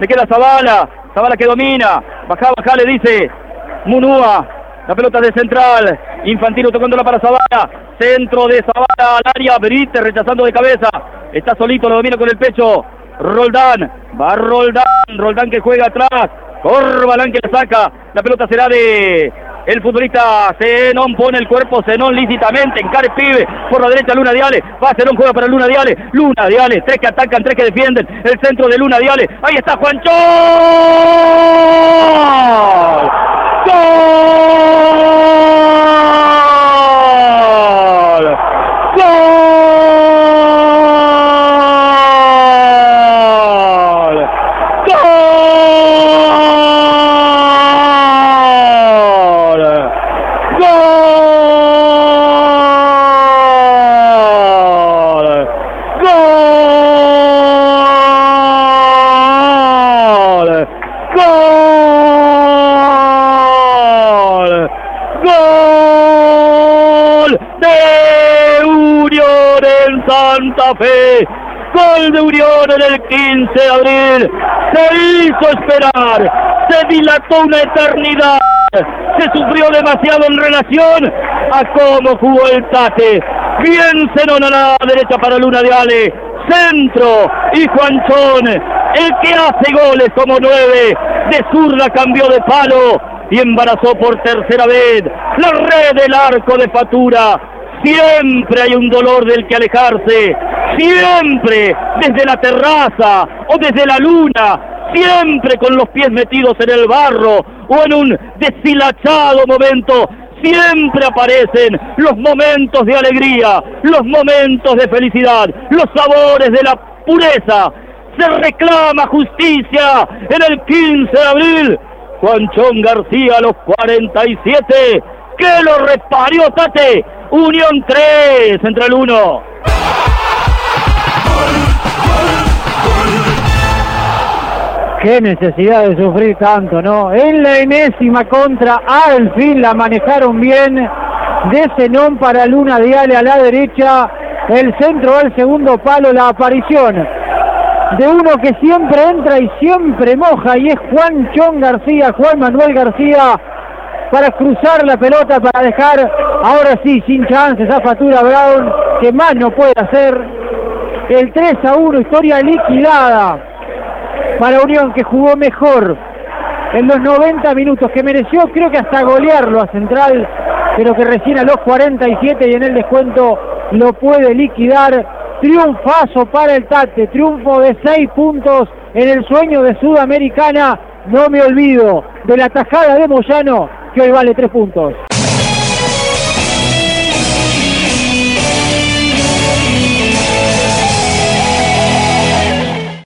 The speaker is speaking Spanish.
Le queda Zavala. Zavala que domina. Baja, baja, le dice Munúa. La pelota de central. Infantino tocándola para Zavala. Centro de Zavala al área. Berite rechazando de cabeza. Está solito, lo domina con el pecho. Roldán. Va Roldán. Roldán que juega atrás. Corbalán que le saca. La pelota será de el futbolista Zenón pone el cuerpo, Zenón lícitamente, encare pibe, por la derecha Luna Diale, va Zenón, juega para Luna Diale, Luna Diale, tres que atacan, tres que defienden, el centro de Luna Diale, ahí está Juancho. ¡Gol! ¡Gol! De Unión en Santa Fe. Gol de Unión en el 15 de abril. Se hizo esperar. Se dilató una eternidad. Se sufrió demasiado en relación a cómo jugó el Tate. Bien Zenón a la derecha para Luna de Ale. Centro y Juanchón, el que hace goles como nueve. De zurda cambió de palo y embarazó por tercera vez la red del arco de Fatura. Siempre hay un dolor del que alejarse. Siempre desde la terraza o desde la luna. Siempre con los pies metidos en el barro o en un deshilachado momento. Siempre aparecen los momentos de alegría, los momentos de felicidad, los sabores de la pureza. Se reclama justicia en el 15 de abril. Juanchón García a los 47. Que lo reparió Tate. Unión 3, Central 1. Qué necesidad de sufrir tanto, ¿no? En la enésima contra, al fin la manejaron bien. De Zenón para Luna Diale a la derecha. El centro al segundo palo, la aparición de uno que siempre entra y siempre moja y es Juan Chón García, Juan Manuel García para cruzar la pelota, para dejar ahora sí sin chances a Fatura Brown, que más no puede hacer. El 3 a 1, historia liquidada para Unión que jugó mejor en los 90 minutos, que mereció creo que hasta golearlo a Central, pero que recién a los 47 y en el descuento lo puede liquidar. Triunfazo para el Tate, triunfo de 6 puntos en el sueño de Sudamericana. No me olvido de la tajada de Moyano, que hoy vale 3 puntos.